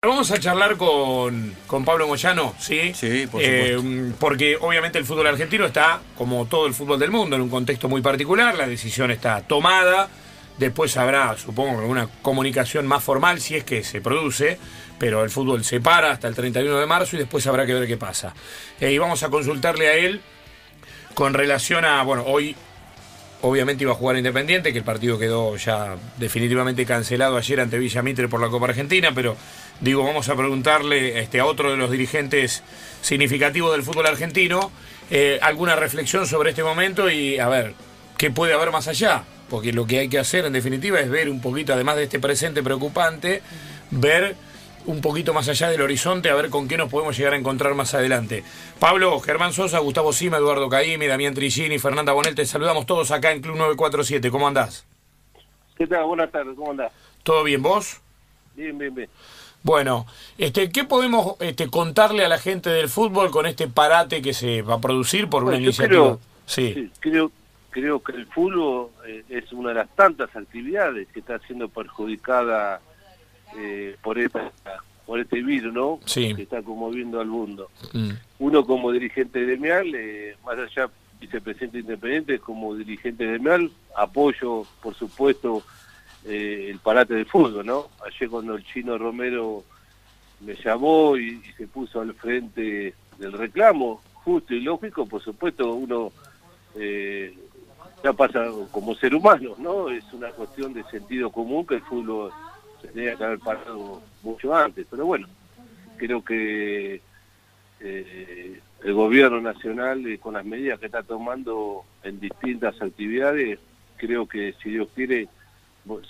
Vamos a charlar con, con Pablo Moyano, ¿sí? Sí, por Eh, supuesto. porque obviamente el fútbol argentino está, como todo el fútbol del mundo, en un contexto muy particular, la decisión está tomada, después habrá, supongo, alguna comunicación más formal si es que se produce, pero el fútbol se para hasta el 31 de marzo y después habrá que ver qué pasa. Eh, y vamos a consultarle a él con relación a, bueno, hoy obviamente iba a jugar Independiente, que el partido quedó ya definitivamente cancelado ayer ante Villa Mitre por la Copa Argentina, pero digo, vamos a preguntarle este, a otro de los dirigentes significativos del fútbol argentino eh, alguna reflexión sobre este momento y a ver, ¿qué puede haber más allá? Porque lo que hay que hacer en definitiva es ver un poquito, además de este presente preocupante, ver un poquito más allá del horizonte, a ver con qué nos podemos llegar a encontrar más adelante. Pablo, Germán Sosa, Gustavo Sima, Eduardo Caimi, Damián Trigini, Fernanda Bonel, te saludamos todos acá en Club 947. ¿Cómo andás? ¿Qué tal? Buenas tardes, ¿cómo andás? ¿Todo bien vos? Bien, bien, bien. Bueno, este, ¿qué podemos este, contarle a la gente del fútbol con este parate que se va a producir por una Bueno, iniciativa? creo- sí. Sí, creo, creo que el fútbol eh, es una de las tantas actividades que está siendo perjudicada eh, por, esta, por este virus, ¿no? Sí. Que está conmoviendo al mundo. Mm, Uno como dirigente gremial, eh, más allá vicepresidente independiente, como dirigente gremial, apoyo, por supuesto, eh, el parate del fútbol, ¿no? Ayer cuando el chino Romero me llamó y, y se puso al frente del reclamo, justo y lógico, por supuesto, uno eh, ya pasa como ser humano, ¿no? Es una cuestión de sentido común que el fútbol se tenía que haber parado mucho antes, pero bueno, creo que eh, el gobierno nacional, eh, con las medidas que está tomando en distintas actividades, creo que si Dios quiere,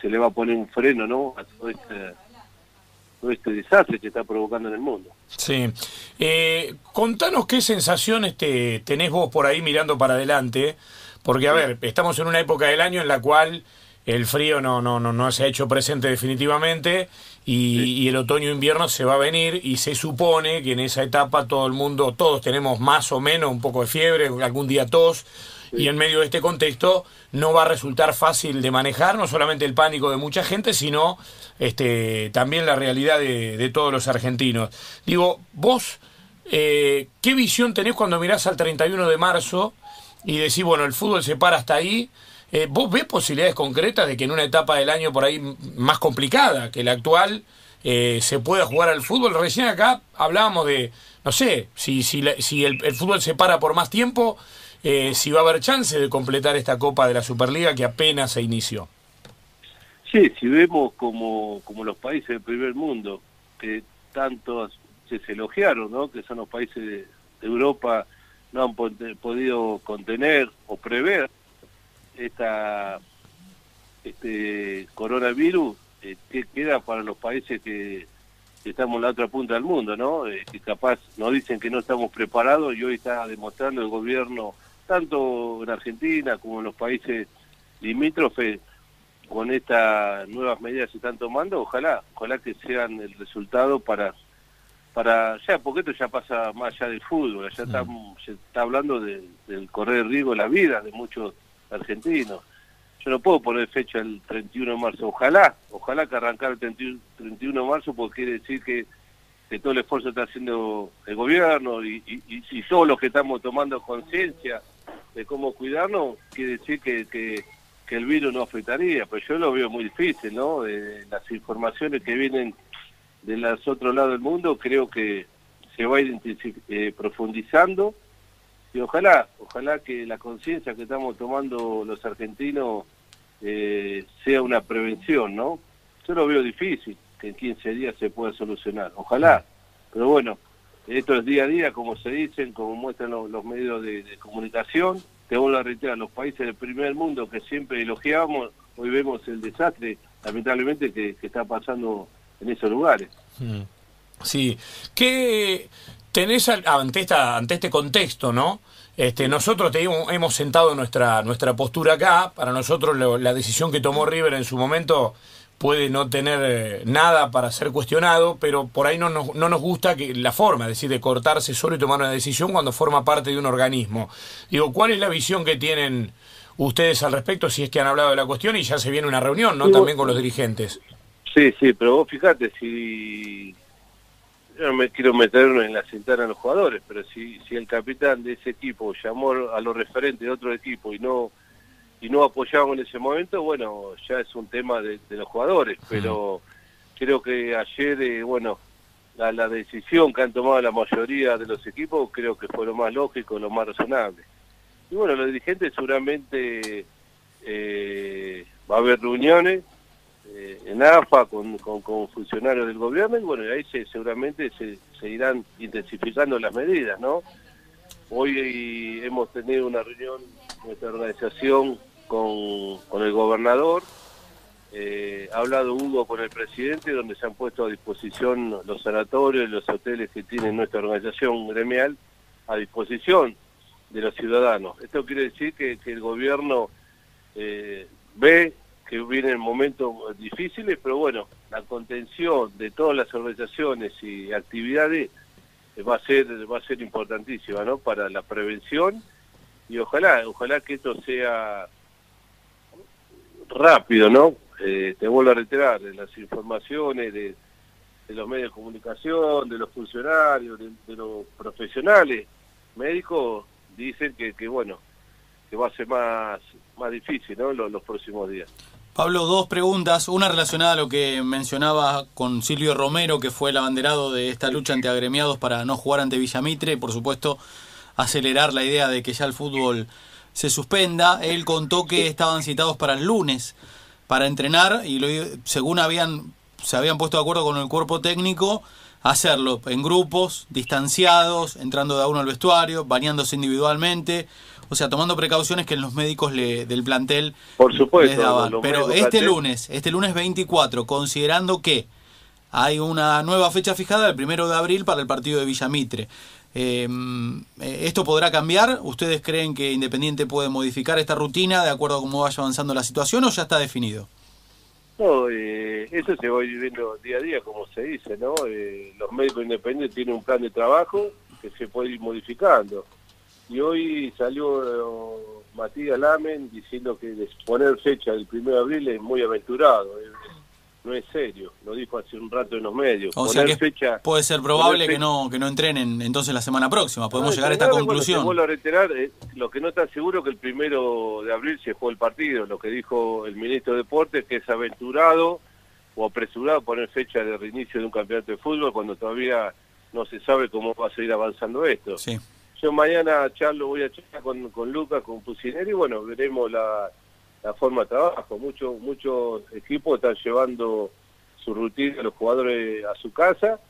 se le va a poner un freno, ¿no? A todo este, todo este desastre que está provocando en el mundo. sí. Eh, contanos qué sensaciones te, tenés vos por ahí mirando para adelante, porque a ver, estamos en una época del año en la cual el frío no, no, no, no se ha hecho presente definitivamente y, y el otoño-invierno se va a venir y se supone que en esa etapa todo el mundo, todos tenemos más o menos un poco de fiebre, algún día tos, y en medio de este contexto no va a resultar fácil de manejar, no solamente el pánico de mucha gente, sino este, también la realidad de, de todos los argentinos. Digo, vos, eh, ¿qué visión tenés cuando mirás al 31 de marzo y decís, bueno, el fútbol se para hasta ahí? Eh, ¿Vos ves posibilidades concretas de que en una etapa del año por ahí más complicada que la actual eh, se pueda jugar al fútbol? Recién acá hablábamos de, no sé, si, si, la- si el, fútbol se para por más tiempo, eh, si va a haber chance de completar esta Copa de la Superliga que apenas se inició. Sí, si vemos como, como los países del primer mundo, que tantos se elogiaron, ¿no? que son los países de, Europa, no han pod- podido contener o prever esta este coronavirus, eh, ¿qué queda para los países que, que estamos en la otra punta del mundo, ¿no? Eh, que capaz nos dicen que no estamos preparados y hoy está demostrando el gobierno, tanto en Argentina como en los países limítrofes, con estas nuevas medidas que se están tomando, ojalá, ojalá que sean el resultado para para ya, porque esto ya pasa más allá del fútbol, ya está, se está hablando de- del correr riesgo de la vida de muchos argentinos. Yo no puedo poner fecha el 31 de marzo, ojalá, ojalá que arrancar el 31, 31 de marzo, porque quiere decir que, todo el esfuerzo está haciendo el gobierno y, y, y- todos los que estamos tomando conciencia de cómo cuidarnos, quiere decir que, que, el virus no afectaría, pero yo lo veo muy difícil, ¿no? De las informaciones que vienen de los otros lados del mundo, creo que se va a ir eh, profundizando y ojalá, ojalá que la conciencia que estamos tomando los argentinos eh, sea una prevención, ¿no? Yo lo veo difícil que en 15 días se pueda solucionar, ojalá, pero bueno, esto es día a día, como se dicen, como muestran los, medios de, comunicación, te vuelvo a los países del primer mundo que siempre elogiábamos, hoy vemos el desastre, lamentablemente, que, que está pasando en esos lugares. Mm. Sí. ¿Qué tenés ante, esta, ante este contexto, no? Este, nosotros te hemos sentado nuestra, nuestra postura acá. Para nosotros lo- la decisión que tomó River en su momento puede no tener eh, nada para ser cuestionado, pero por ahí no nos, no nos gusta que la forma, es decir, de cortarse solo y tomar una decisión cuando forma parte de un organismo. Digo, ¿cuál es la visión que tienen ustedes al respecto si es que han hablado de la cuestión y ya se viene una reunión, ¿no? También con los dirigentes. Sí, sí, pero vos fíjate, si yo no me quiero meter en la cintura de los jugadores, pero si, si el capitán de ese equipo llamó a los referentes de otro equipo y no y no apoyamos en ese momento, bueno, ya es un tema de, los jugadores, pero creo que ayer, eh, bueno, la, la, decisión que han tomado la mayoría de los equipos creo que fue lo más lógico, lo más razonable. Y bueno, los dirigentes seguramente eh, va a haber reuniones eh, en AFA con, funcionarios del gobierno y bueno, ahí se, seguramente se, irán intensificando las medidas, ¿no? Hoy hemos tenido una reunión, nuestra organización, con, el gobernador, eh, ha hablado Hugo con el presidente, donde se han puesto a disposición los sanatorios los hoteles que tiene nuestra organización gremial a disposición de los ciudadanos. Esto quiere decir que, el gobierno eh, ve que vienen momentos difíciles, pero bueno, la contención de todas las organizaciones y actividades va a ser va a ser importantísima, ¿no? Para la prevención y ojalá ojalá que esto sea rápido, ¿no? Eh, te vuelvo a reiterar, las informaciones de, los medios de comunicación, de los funcionarios, de, los profesionales médicos, dicen que, que, bueno, que va a ser más, más difícil, ¿no? Los próximos días. Pablo, dos preguntas. Una relacionada a lo que mencionaba con Silvio Romero, que fue el abanderado de esta lucha ante agremiados para no jugar ante Villamitre y, por supuesto, acelerar la idea de que ya el fútbol se suspenda. Él contó que estaban citados para el lunes para entrenar y lo, según habían se habían puesto de acuerdo con el cuerpo técnico hacerlo en grupos, distanciados, entrando de a uno al vestuario, bañándose individualmente, o sea, tomando precauciones que los médicos le, del plantel Por supuesto, les daban. Pero este lunes, este lunes 24, considerando que hay una nueva fecha fijada el primero de abril para el partido de Villamitre. Em, eh, ¿Esto podrá cambiar? ¿Ustedes creen que Independiente puede modificar esta rutina de acuerdo a cómo vaya avanzando la situación o ya está definido? No, eh, eso se va viviendo día a día, como se dice, ¿no? Eh, los médicos independientes tienen un plan de trabajo que se puede ir modificando. Y hoy salió eh, Matías Lamen diciendo que poner fecha del 1 de abril es muy aventurado no es serio, lo dijo hace un rato en los medios. O sea que fecha, puede ser probable que no que no entrenen entonces la semana próxima, podemos llegar a esta conclusión. Bueno, a reiterar, eh, lo que no está seguro que el primero de abril se juega el partido, lo que dijo el ministro de Deportes, que es aventurado o apresurado poner fecha de reinicio de un campeonato de fútbol cuando todavía no se sabe cómo va a seguir avanzando esto. Sí. Yo mañana charlo, voy a charlar con, con Lucas, con Pucineri, y bueno, veremos la la forma de trabajo. Muchos muchos equipos están llevando su rutina a los jugadores a su casa.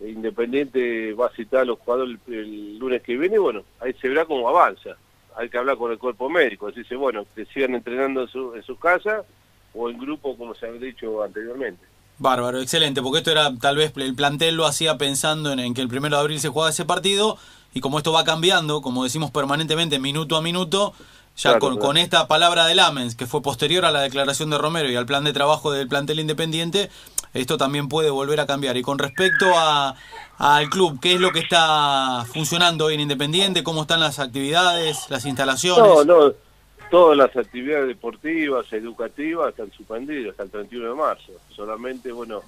Independiente va a citar a los jugadores el, lunes que viene. Bueno, ahí se verá cómo avanza. Hay que hablar con el cuerpo médico. Dice, bueno, que sigan entrenando en su, en su casa o en grupo, como se ha dicho anteriormente. Bárbaro, excelente, porque esto era tal vez el plantel lo hacía pensando en, en que el primero de abril se juega ese partido y como esto va cambiando, como decimos permanentemente, minuto a minuto, ya con, esta palabra de Lamens, que fue posterior a la declaración de Romero y al plan de trabajo del plantel independiente, esto también puede volver a cambiar. Y con respecto a, al club, ¿qué es lo que está funcionando hoy en Independiente? ¿Cómo están las actividades, las instalaciones? No, no, todas las actividades deportivas, educativas están suspendidas hasta el 31 de marzo. Solamente, bueno,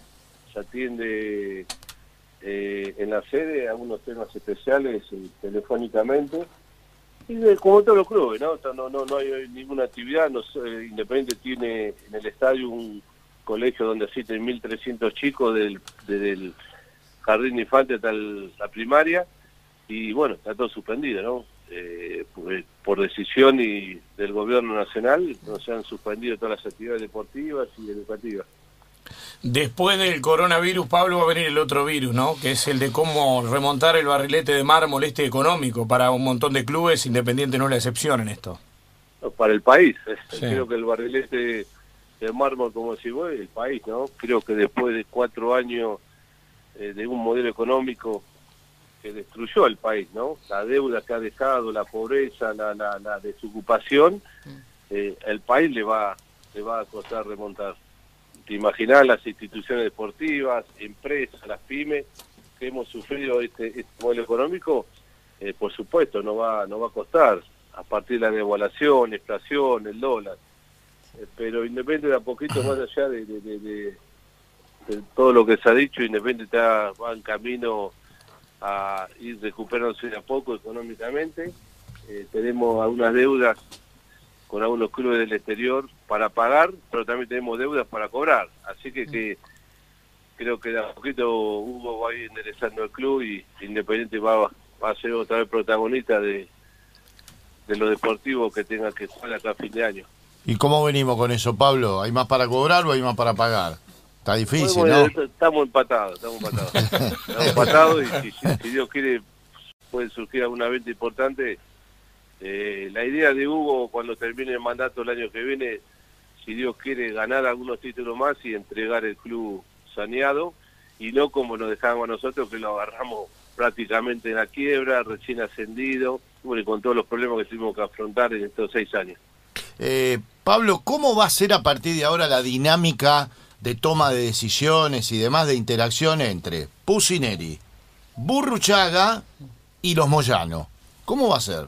se atiende eh, en la sede algunos temas especiales eh, telefónicamente como todos los clubes, ¿no? No, no, no hay ninguna actividad. No Independiente tiene en el estadio un colegio donde asisten 1.300 chicos del, desde el jardín infante hasta la primaria y bueno, está todo suspendido, ¿no? Eh, por, decisión y del gobierno nacional se han suspendido todas las actividades deportivas y educativas. Después del coronavirus, Pablo, va a venir el otro virus, ¿no? Que es el de cómo remontar el barrilete de mármol este económico para un montón de clubes, Independiente no es la excepción en esto. Para el país, creo que el barrilete de mármol, como si vos, el país, ¿no? Creo que después de cuatro años eh, de un modelo económico que destruyó el país, ¿no? La deuda que ha dejado, la pobreza, la, la, desocupación, mm. eh, el país le va, le va a costar remontar te imaginás las instituciones deportivas, empresas, las pymes que hemos sufrido este, este modelo económico, eh, por supuesto no va no va a costar a partir de la devaluación, inflación, el dólar. Eh, pero independiente de a poquito más allá de, todo lo que se ha dicho, Independiente está, va en camino a ir recuperándose de a poco económicamente. Eh, tenemos algunas deudas con algunos clubes del exterior para pagar, pero también tenemos deudas para cobrar. Así que, que creo que de a poquito Hugo va a ir enderezando el club y Independiente va, va a ser otra vez protagonista de, de lo deportivo que tenga que jugar acá a fin de año. ¿Y cómo venimos con eso, Pablo? ¿Hay más para cobrar o hay más para pagar? Está difícil, Bueno, ¿no? Estamos empatados, estamos empatados. estamos empatados y si, si Dios quiere puede surgir alguna venta importante. Eh, la idea de Hugo cuando termine el mandato el año que viene, si Dios quiere ganar algunos títulos más y entregar el club saneado y no como nos dejábamos a nosotros que lo agarramos prácticamente en la quiebra, recién ascendido, y con todos los problemas que tuvimos que afrontar en estos seis años. Eh, Pablo, ¿cómo va a ser a partir de ahora la dinámica de toma de decisiones y demás de interacción entre Pusineri, Burruchaga y los Moyano? ¿Cómo va a ser?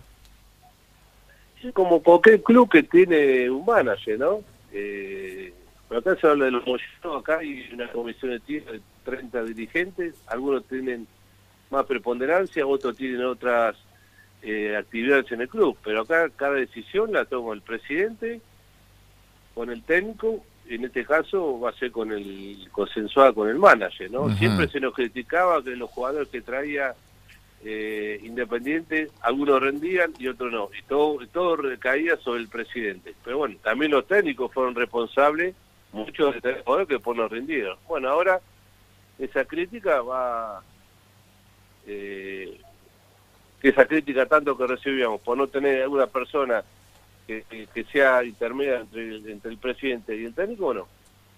Como cualquier club que tiene un manager, ¿no? Eh, pero acá se habla de los Moyanos, acá hay una comisión de tiro de 30 dirigentes, algunos tienen más preponderancia, otros tienen otras eh, actividades en el club, pero acá cada decisión la toma el presidente con el técnico, en este caso va a ser con el consensuada con el manager, ¿no? Siempre se nos criticaba que los jugadores que traía eh, Independiente, algunos rendían y otros no, y todo, todo recaía sobre el presidente. Pero bueno, también los técnicos fueron responsables, muchos de los jugadores que por no rindieron. Bueno, ahora esa crítica va, eh, esa crítica tanto que recibíamos por no tener alguna persona que, sea intermedia entre el, presidente y el técnico, bueno,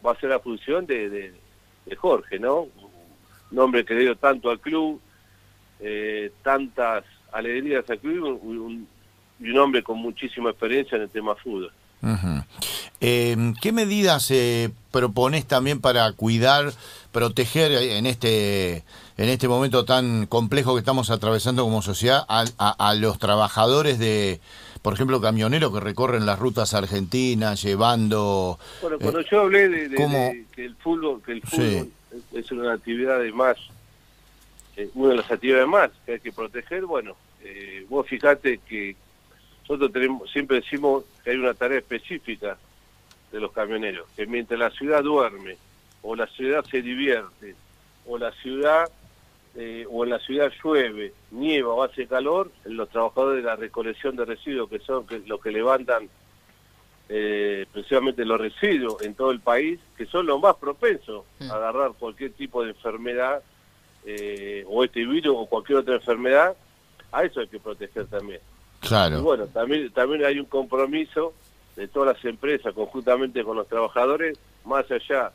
va a ser la función de, de- Jorge, ¿no? Un hombre que dio tanto al club, eh, tantas alegrías al club un- un- y un hombre con muchísima experiencia en el tema fútbol. Eh, ¿Qué medidas eh, propones también para cuidar, proteger en este en este momento tan complejo que estamos atravesando como sociedad a, a- a los trabajadores de, por ejemplo, camioneros que recorren las rutas argentinas llevando... Bueno, eh, cuando yo hablé de, de- ¿cómo? de que el fútbol, que el fútbol es una actividad de más, eh, una de las actividades más que hay que proteger, bueno, eh, vos fijate que nosotros tenemos, siempre decimos que hay una tarea específica de los camioneros, que mientras la ciudad duerme, o la ciudad se divierte, o la ciudad, eh, o en la ciudad llueve, nieva o hace calor, los trabajadores de la recolección de residuos, que son que, los que levantan eh, precisamente los residuos en todo el país, que son los más propensos a agarrar cualquier tipo de enfermedad, eh, o este virus o cualquier otra enfermedad, a eso hay que proteger también. Y Claro, bueno, también, también hay un compromiso de todas las empresas conjuntamente con los trabajadores, más allá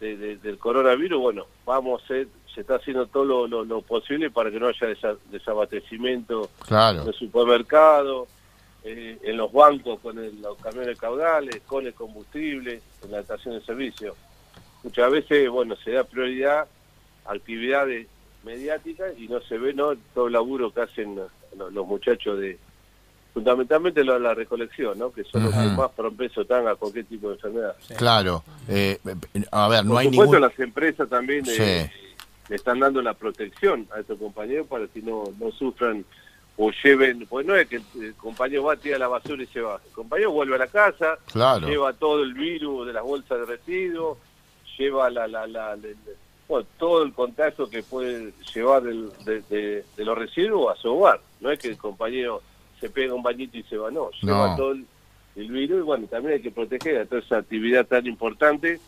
de- de- del coronavirus, bueno, vamos a hacer, se está haciendo todo lo, lo- lo posible para que no haya desa- desabastecimiento en claro. el supermercado, eh, en los bancos con el- los camiones caudales, con el combustible, en la estación de servicio. Muchas veces, bueno, se da prioridad actividades mediáticas y no se ve no todo el laburo que hacen los, los muchachos de fundamentalmente lo de la recolección, ¿no? que son los que más propensos están a cualquier tipo de enfermedad. Claro. Eh, a ver, no Por hay supuesto, ningún... las empresas también eh, le están dando la protección a estos compañeros para que no, no sufran o lleven, pues no es que el, el compañero va, tira la basura y se va. El compañero vuelve a la casa, Claro. lleva todo el virus de las bolsas de residuos, lleva la, la, la, la- la- bueno, todo el contacto que puede llevar del- de, de- de los residuos a su hogar. No es que el compañero se pega un bañito y se va, no, lleva No. todo el, el virus y bueno, también hay que proteger a toda esa actividad tan importante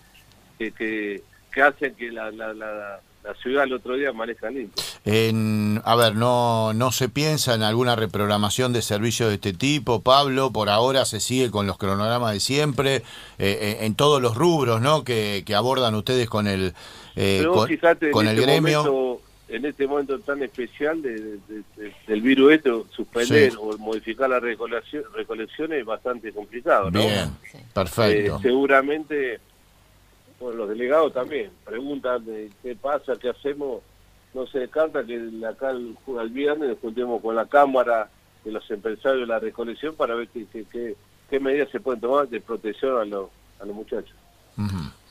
que, que, que hacen que la, la, la, la ciudad el otro día maneja limpio. En, a ver, no, no se piensa en alguna reprogramación de servicios de este tipo, Pablo. Por ahora se sigue con los cronogramas de siempre, eh, eh, en todos los rubros, ¿no? Que, que abordan ustedes con el, eh, Pero vos con, fijate, con en el este gremio. momento, en este momento tan especial de, de- de- del virus esto, suspender Sí. o modificar la recolección, recolección es bastante complicado, ¿no? Bien, Sí. perfecto. Eh, seguramente, bueno, los delegados también preguntan de qué pasa, qué hacemos. No se descarta que acá al, al viernes nos juntemos con la Cámara de los empresarios de la recolección para ver qué, qué, qué- qué medidas se pueden tomar de protección a los, a los muchachos.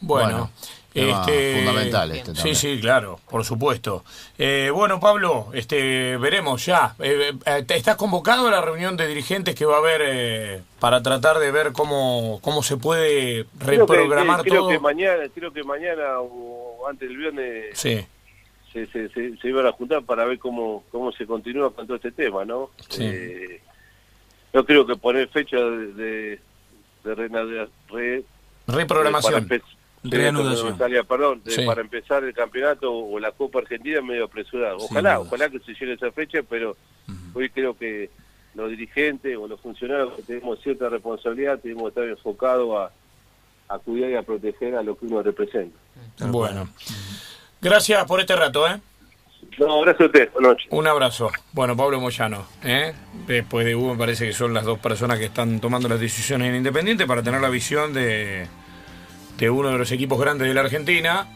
Bueno, este, fundamental este Sí, también. sí, claro, por supuesto. Eh, bueno, Pablo, este, veremos ya. Eh, eh, ¿Estás convocado a la reunión de dirigentes que va a haber eh, para tratar de ver cómo, cómo se puede Creo que- reprogramar creo todo? que mañana, creo que mañana o antes del viernes Sí, se, se, se, se iban a juntar para ver cómo, cómo se continúa con todo este tema, ¿no? Sí. Eh, yo creo que poner fecha de, de, de re- reprogramación. para empe- Reanudación. Natalia, perdón, Sí. para empezar el campeonato o la Copa Argentina medio apresurado. Ojalá, ojalá que se llegue a esa fecha, pero hoy creo que los dirigentes o los funcionarios que tenemos cierta responsabilidad tenemos que estar enfocados a, a cuidar y a proteger a lo que uno representa. Bueno, gracias por este rato, ¿eh? Un abrazo. Bueno, Pablo Moyano, ¿eh? después de Hugo, me parece que son las dos personas que están tomando las decisiones en Independiente para tener la visión de uno de los equipos grandes de la Argentina